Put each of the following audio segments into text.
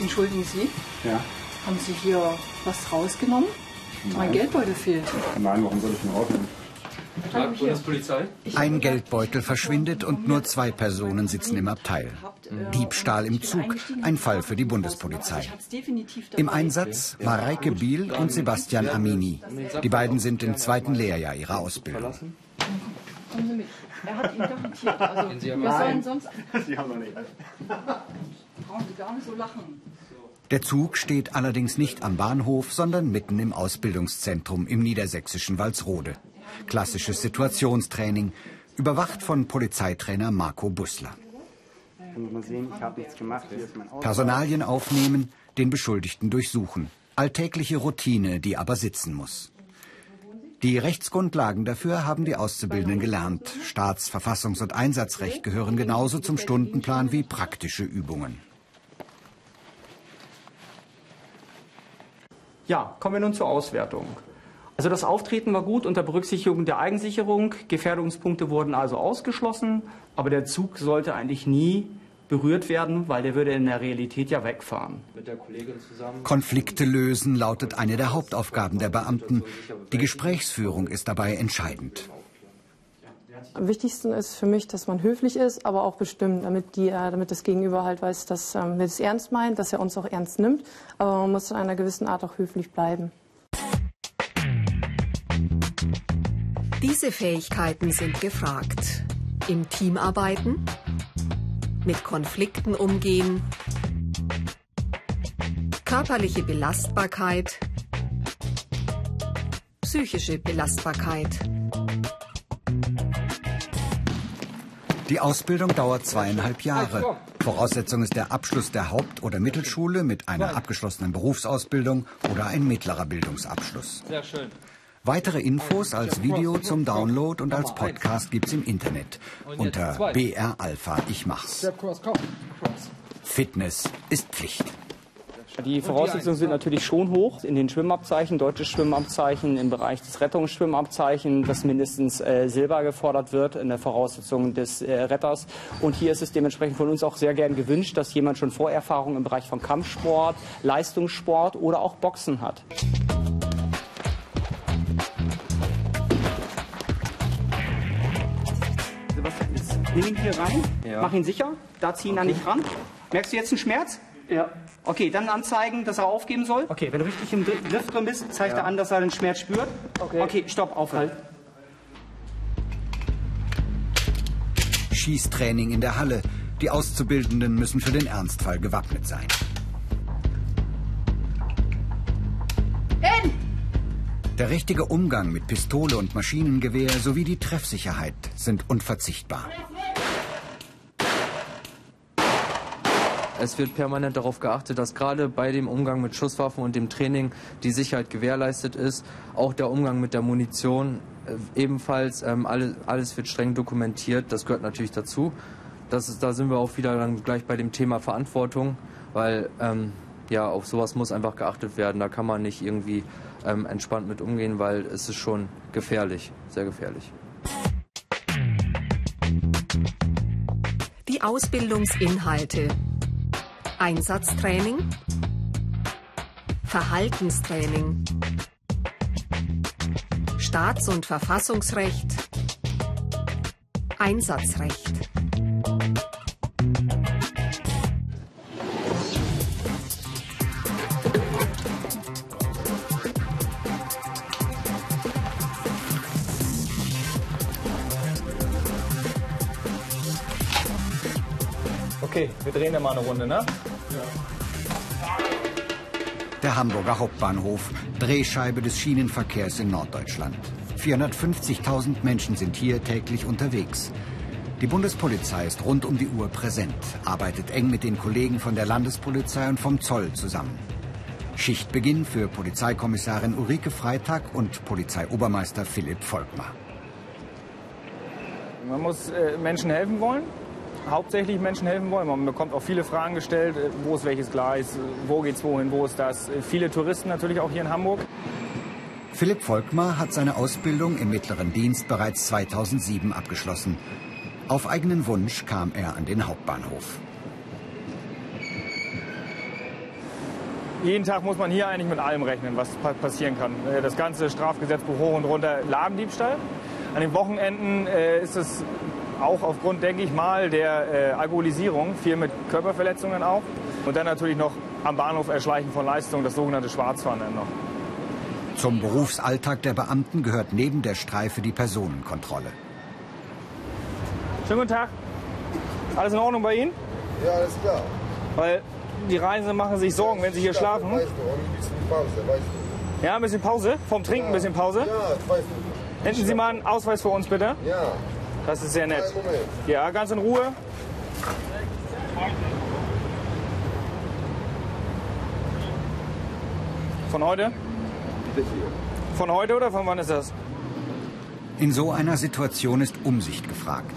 Entschuldigen Sie, Ja. haben Sie hier was rausgenommen? Mein Geldbeutel fehlt. Nein, warum soll ich ihn rausnehmen? Bundespolizei? Ein Geldbeutel verschwindet und nur zwei Personen sitzen im Abteil. Diebstahl im Zug, ein Fall für die Bundespolizei. Im Einsatz Mareike Biel und Sebastian Amini. Die beiden sind im zweiten Lehrjahr ihrer Ausbildung. Kommen Sie mit. Er hat ihn garantiert. Also, wir sollen sonst. Sie haben noch nicht. Brauchen Sie gar nicht so lachen. Der Zug steht allerdings nicht am Bahnhof, sondern mitten im Ausbildungszentrum im niedersächsischen Walsrode. Klassisches Situationstraining, überwacht von Polizeitrainer Marco Bussler. Sehen, gemacht. Personalien aufnehmen, den Beschuldigten durchsuchen. Alltägliche Routine, die aber sitzen muss. Die Rechtsgrundlagen dafür haben die Auszubildenden gelernt. Staats-, Verfassungs- und Einsatzrecht gehören genauso zum Stundenplan wie praktische Übungen. Ja, kommen wir nun zur Auswertung. Also das Auftreten war gut unter Berücksichtigung der Eigensicherung. Gefährdungspunkte wurden also ausgeschlossen, aber der Zug sollte eigentlich nie berührt werden, weil der würde in der Realität ja wegfahren. Mit der Kollegin zusammen. Konflikte lösen lautet eine der Hauptaufgaben der Beamten. Die Gesprächsführung ist dabei entscheidend. Am wichtigsten ist für mich, dass man höflich ist, aber auch bestimmt, damit, die, äh, damit das Gegenüber halt weiß, dass ähm, wir es ernst meinen, dass er uns auch ernst nimmt. Aber man muss in einer gewissen Art auch höflich bleiben. Diese Fähigkeiten sind gefragt. Im Team arbeiten, mit Konflikten umgehen, körperliche Belastbarkeit, psychische Belastbarkeit. Die Ausbildung dauert zweieinhalb Jahre. Voraussetzung ist der Abschluss der Haupt- oder Mittelschule mit einer abgeschlossenen Berufsausbildung oder ein mittlerer Bildungsabschluss. Sehr schön. Weitere Infos als Video zum Download und als Podcast gibt's im Internet unter BR Alpha Ich mach's. Fitness ist Pflicht. Die Voraussetzungen sind natürlich schon hoch. In den Schwimmabzeichen, deutsches Schwimmabzeichen, im Bereich des Rettungsschwimmabzeichen, dass mindestens äh, Silber gefordert wird in der Voraussetzung des äh, Retters. Und hier ist es dementsprechend von uns auch sehr gern gewünscht, dass jemand schon Vorerfahrung im Bereich von Kampfsport, Leistungssport oder auch Boxen hat. Sebastian, jetzt nimm ihn hier rein, Ja. mach ihn sicher, da zieh ihn da nicht ran. Merkst du jetzt einen Schmerz? Ja. Okay, dann anzeigen, dass er aufgeben soll. Okay, wenn du richtig im Griff drin bist, zeigt er an, dass er den Schmerz spürt. Okay. Okay, stopp, aufhören. Schießtraining in der Halle. Die Auszubildenden müssen für den Ernstfall gewappnet sein. Der richtige Umgang mit Pistole und Maschinengewehr sowie die Treffsicherheit sind unverzichtbar. Es wird permanent darauf geachtet, dass gerade bei dem Umgang mit Schusswaffen und dem Training die Sicherheit gewährleistet ist. Auch der Umgang mit der Munition äh, ebenfalls. Ähm, alles, alles wird streng dokumentiert. Das gehört natürlich dazu. Das ist, da sind wir auch wieder dann gleich bei dem Thema Verantwortung, weil ähm, ja auf sowas muss einfach geachtet werden. Da kann man nicht irgendwie ähm, entspannt mit umgehen, weil es ist schon gefährlich, sehr gefährlich. Die Ausbildungsinhalte. Einsatztraining. Verhaltenstraining. Staats- und Verfassungsrecht. Einsatzrecht. Okay, wir drehen ja mal eine Runde, ne? Der Hamburger Hauptbahnhof, Drehscheibe des Schienenverkehrs in Norddeutschland. 450.000 Menschen sind hier täglich unterwegs. Die Bundespolizei ist rund um die Uhr präsent, arbeitet eng mit den Kollegen von der Landespolizei und vom Zoll zusammen. Schichtbeginn für Polizeikommissarin Ulrike Freitag und Polizeiobermeister Philipp Volkmar. Man muss äh, Menschen helfen wollen, hauptsächlich Menschen helfen wollen. Man bekommt auch viele Fragen gestellt, äh, wo ist welches Gleis, äh, wo geht's wohin, wo ist das. Äh, viele Touristen natürlich auch hier in Hamburg. Philipp Volkmar hat seine Ausbildung im mittleren Dienst bereits 2007 abgeschlossen. Auf eigenen Wunsch kam er an den Hauptbahnhof. jeden Tag muss man hier eigentlich mit allem rechnen, was passieren kann. Das ganze Strafgesetzbuch hoch und runter, Ladendiebstahl. An den Wochenenden ist es auch aufgrund, denke ich mal, der äh, Alkoholisierung, viel mit Körperverletzungen auch. Und dann natürlich noch am Bahnhof Erschleichen von Leistungen, das sogenannte Schwarzfahren dann noch. Zum Berufsalltag der Beamten gehört neben der Streife die Personenkontrolle. Schönen guten Tag. Alles in Ordnung bei Ihnen? Ja, alles klar. Weil die Reisenden machen sich Sorgen, wenn sie hier schlafen. Weißt du, ein bisschen Pause, weißt du. Ja, ein bisschen Pause? Vom Trinken ein bisschen Pause? Ja, weißt du. Hätten Sie mal einen Ausweis für uns, bitte? Ja. Das ist sehr nett. Ja, ganz in Ruhe. Von heute? Von heute oder von wann ist das? In so einer Situation ist Umsicht gefragt.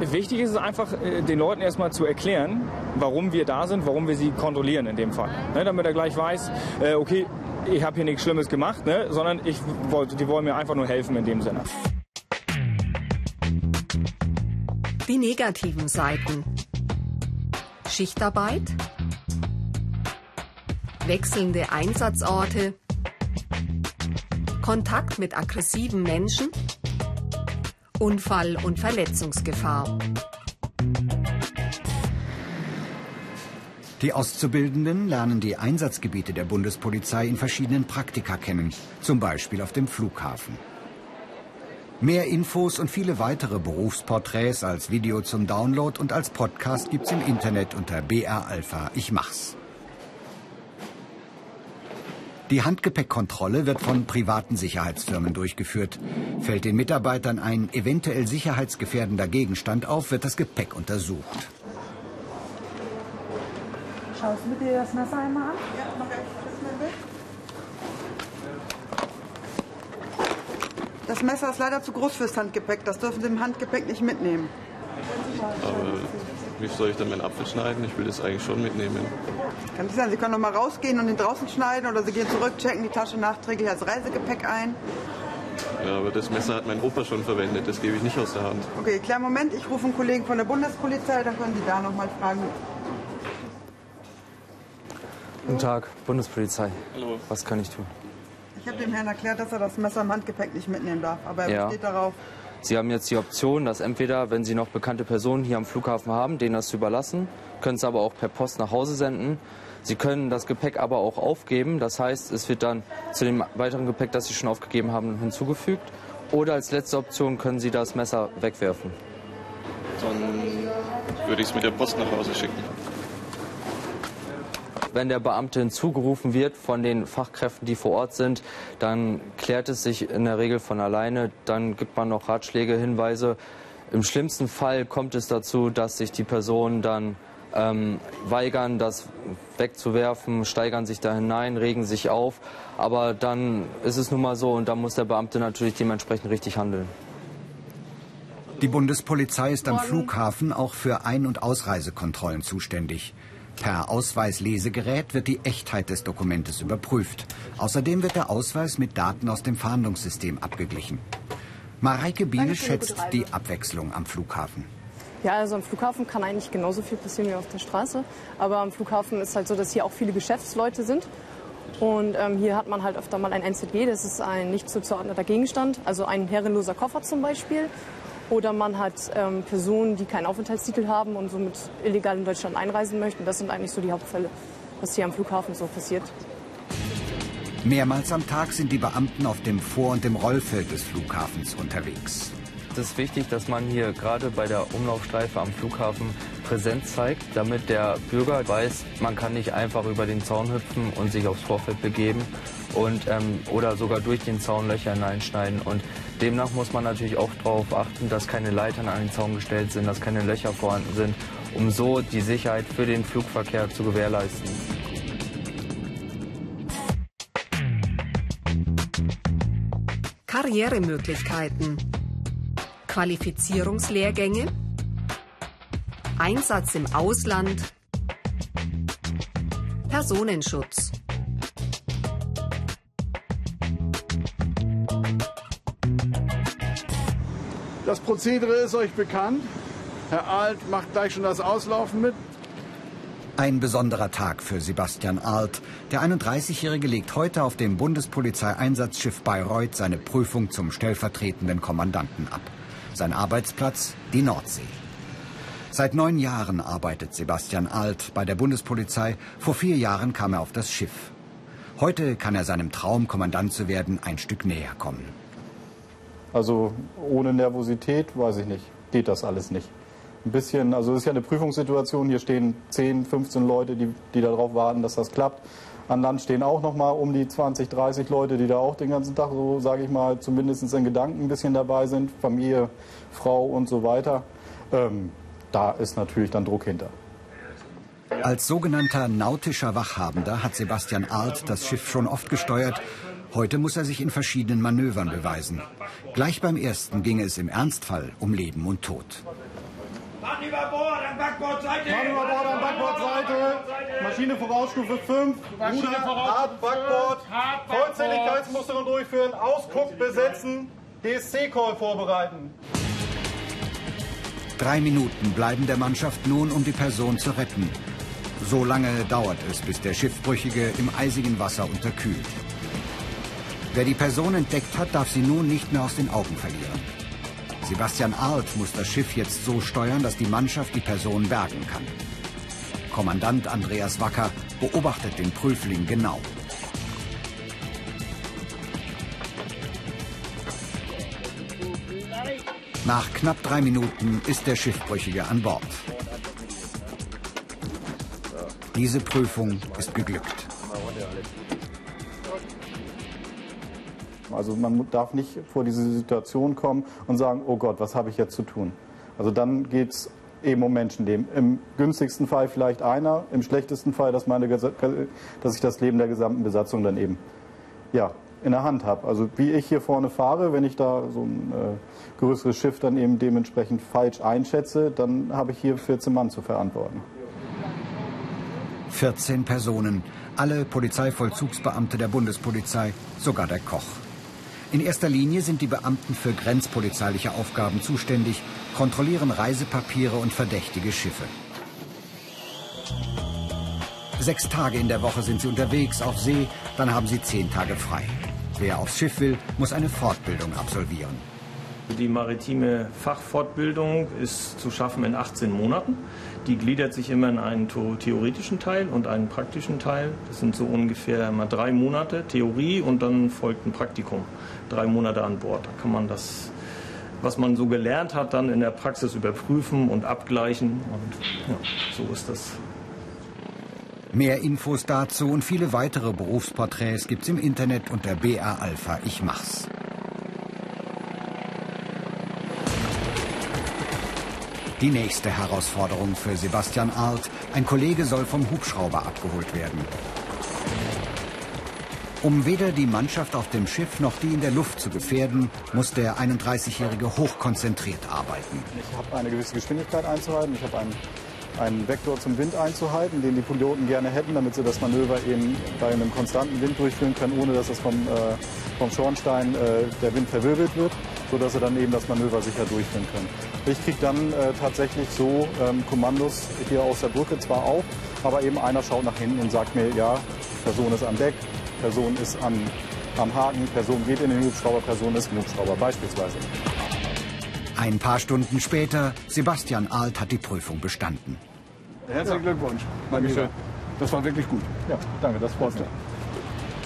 Wichtig ist es einfach, äh, den Leuten erstmal zu erklären, warum wir da sind, warum wir sie kontrollieren in dem Fall. Ne, damit er gleich weiß, äh, okay, ich habe hier nichts Schlimmes gemacht, ne, sondern ich wollte, die wollen mir einfach nur helfen in dem Sinne. Die negativen Seiten. Schichtarbeit, wechselnde Einsatzorte, Kontakt mit aggressiven Menschen, Unfall- und Verletzungsgefahr. Die Auszubildenden lernen die Einsatzgebiete der Bundespolizei in verschiedenen Praktika kennen, zum Beispiel auf dem Flughafen. Mehr Infos und viele weitere Berufsporträts als Video zum Download und als Podcast gibt's im Internet unter BR Alpha. Ich mach's. Die Handgepäckkontrolle wird von privaten Sicherheitsfirmen durchgeführt. Fällt den Mitarbeitern ein eventuell sicherheitsgefährdender Gegenstand auf, wird das Gepäck untersucht. Schaust du dir das Messer einmal an? Ja, mach ich das Das Messer ist leider zu groß fürs Handgepäck. Das dürfen Sie im Handgepäck nicht mitnehmen. Aber wie soll ich dann meinen Apfel schneiden? Ich will das eigentlich schon mitnehmen. Kann nicht sein, Sie können noch mal rausgehen und ihn draußen schneiden oder Sie gehen zurück, checken die Tasche nachträglich als Reisegepäck ein. Ja, aber das Messer hat mein Opa schon verwendet, das gebe ich nicht aus der Hand. Okay, kleinen Moment, ich rufe einen Kollegen von der Bundespolizei, dann können Sie da noch mal fragen. Guten Tag, Bundespolizei. Hallo. Was kann ich tun? Ich habe dem Herrn erklärt, dass er das Messer im Handgepäck nicht mitnehmen darf, aber er Ja. besteht darauf. Sie haben jetzt die Option, dass entweder, wenn Sie noch bekannte Personen hier am Flughafen haben, denen das zu überlassen, können es aber auch per Post nach Hause senden. Sie können das Gepäck aber auch aufgeben. Das heißt, es wird dann zu dem weiteren Gepäck, das Sie schon aufgegeben haben, hinzugefügt. Oder als letzte Option können Sie das Messer wegwerfen. Dann würde ich es mit der Post nach Hause schicken. Wenn der Beamte hinzugerufen wird von den Fachkräften, die vor Ort sind, dann klärt es sich in der Regel von alleine. Dann gibt man noch Ratschläge, Hinweise. Im schlimmsten Fall kommt es dazu, dass sich die Personen dann ähm, weigern, das wegzuwerfen, steigern sich da hinein, regen sich auf. Aber dann ist es nun mal so und dann muss der Beamte natürlich dementsprechend richtig handeln. Die Bundespolizei ist am Flughafen auch für Ein- und Ausreisekontrollen zuständig. Per Ausweislesegerät wird die Echtheit des Dokumentes überprüft. Außerdem wird der Ausweis mit Daten aus dem Fahndungssystem abgeglichen. Mareike Biele schätzt die Abwechslung am Flughafen. Ja, also am Flughafen kann eigentlich genauso viel passieren wie auf der Straße. Aber am Flughafen ist halt so, dass hier auch viele Geschäftsleute sind. Und ähm, hier hat man halt öfter mal ein NZG, das ist ein nicht zuzuordneter Gegenstand, also ein herrenloser Koffer zum Beispiel. Oder man hat ähm, Personen, die keinen Aufenthaltstitel haben und somit illegal in Deutschland einreisen möchten. Das sind eigentlich so die Hauptfälle, was hier am Flughafen so passiert. Mehrmals am Tag sind die Beamten auf dem Vor- und dem Rollfeld des Flughafens unterwegs. Es ist wichtig, dass man hier gerade bei der Umlaufstreife am Flughafen Präsenz zeigt, damit der Bürger weiß, man kann nicht einfach über den Zaun hüpfen und sich aufs Vorfeld begeben und, ähm, oder sogar durch den Zaun Löcher hineinschneiden. Und demnach muss man natürlich auch darauf achten, dass keine Leitern an den Zaun gestellt sind, dass keine Löcher vorhanden sind, um so die Sicherheit für den Flugverkehr zu gewährleisten. Karrieremöglichkeiten, Qualifizierungslehrgänge, Einsatz im Ausland, Personenschutz. Das Prozedere ist euch bekannt. Herr Alt macht gleich schon das Auslaufen mit. Ein besonderer Tag für Sebastian Alt. Der 31-Jährige legt heute auf dem Bundespolizeieinsatzschiff Bayreuth seine Prüfung zum stellvertretenden Kommandanten ab. Sein Arbeitsplatz die Nordsee. Seit neun Jahren arbeitet Sebastian Alt bei der Bundespolizei. Vor vier Jahren kam er auf das Schiff. Heute kann er seinem Traum, Kommandant zu werden, ein Stück näher kommen. Also ohne Nervosität, weiß ich nicht, geht das alles nicht ein bisschen, also es ist ja eine Prüfungssituation, hier stehen 10, 15 Leute, die, die darauf warten, dass das klappt. An Land stehen auch noch mal um die 20, 30 Leute, die da auch den ganzen Tag so, sage ich mal, zumindest in Gedanken ein bisschen dabei sind, Familie, Frau und so weiter. Ähm, da ist natürlich dann Druck hinter. Als sogenannter nautischer Wachhabender hat Sebastian Arlt das Schiff schon oft gesteuert. Heute muss er sich in verschiedenen Manövern beweisen. Gleich beim ersten ging es im Ernstfall um Leben und Tod. Mann über Bord an Backbordseite! Mann über Bord an Backbordseite! Maschine Vorausstufe 5, Ruder, Hart, Backbord, Vollzähligkeitsmusterung durchführen, Ausguck besetzen, DSC-Call vorbereiten. Drei Minuten bleiben der Mannschaft nun, um die Person zu retten. So lange dauert es, bis der Schiffbrüchige im eisigen Wasser unterkühlt. Wer die Person entdeckt hat, darf sie nun nicht mehr aus den Augen verlieren. Sebastian Arlt muss das Schiff jetzt so steuern, dass die Mannschaft die Person bergen kann. Kommandant Andreas Wacker beobachtet den Prüfling genau. Nach knapp drei Minuten ist der Schiffbrüchige an Bord. Diese Prüfung ist geglückt. Also man darf nicht vor diese Situation kommen und sagen, oh Gott, was habe ich jetzt zu tun? Also dann geht es eben um Menschenleben. Im günstigsten Fall vielleicht einer, im schlechtesten Fall, dass, meine, dass ich das Leben der gesamten Besatzung dann eben ja, in der Hand habe. Also wie ich hier vorne fahre, wenn ich da so ein äh, größeres Schiff dann eben dementsprechend falsch einschätze, dann habe ich hier 14 Mann zu verantworten. 14 Personen, alle Polizeivollzugsbeamte der Bundespolizei, sogar der Koch. In erster Linie sind die Beamten für grenzpolizeiliche Aufgaben zuständig, kontrollieren Reisepapiere und verdächtige Schiffe. Sechs Tage in der Woche sind sie unterwegs auf See, dann haben sie zehn Tage frei. Wer aufs Schiff will, muss eine Fortbildung absolvieren. Die maritime Fachfortbildung ist zu schaffen in 18 Monaten. Die gliedert sich immer in einen theoretischen Teil und einen praktischen Teil. Das sind so ungefähr immer drei Monate Theorie und dann folgt ein Praktikum. Drei Monate an Bord. Da kann man das, was man so gelernt hat, dann in der Praxis überprüfen und abgleichen. Und ja, so ist das. Mehr Infos dazu und viele weitere Berufsporträts gibt's im Internet unter BR Alpha Ich Mach's. Die nächste Herausforderung für Sebastian Arlt. Ein Kollege soll vom Hubschrauber abgeholt werden. Um weder die Mannschaft auf dem Schiff noch die in der Luft zu gefährden, muss der 31-Jährige hochkonzentriert arbeiten. Ich habe eine gewisse Geschwindigkeit einzuhalten. Ich habe einen, einen Vektor zum Wind einzuhalten, den die Piloten gerne hätten, damit sie das Manöver eben bei einem konstanten Wind durchführen können, ohne dass es vom, äh, vom Schornstein äh, der Wind verwirbelt wird, sodass sie dann eben das Manöver sicher durchführen können. Ich kriege dann äh, tatsächlich so ähm, Kommandos hier aus der Brücke zwar auch, aber eben einer schaut nach hinten und sagt mir, ja, Person ist an Deck, Person ist an, am Haken, Person geht in den Hubschrauber, Person ist im Hubschrauber beispielsweise. Ein paar Stunden später, Sebastian Alt hat die Prüfung bestanden. Herzlichen Glückwunsch. Dankeschön. Das war wirklich gut. Ja, danke, das freut mich.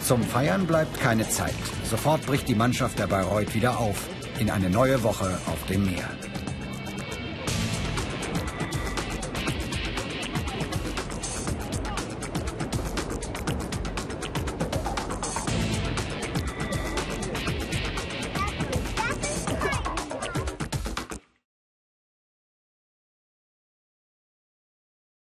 Zum Feiern bleibt keine Zeit. Sofort bricht die Mannschaft der Bayreuth wieder auf in eine neue Woche auf dem Meer.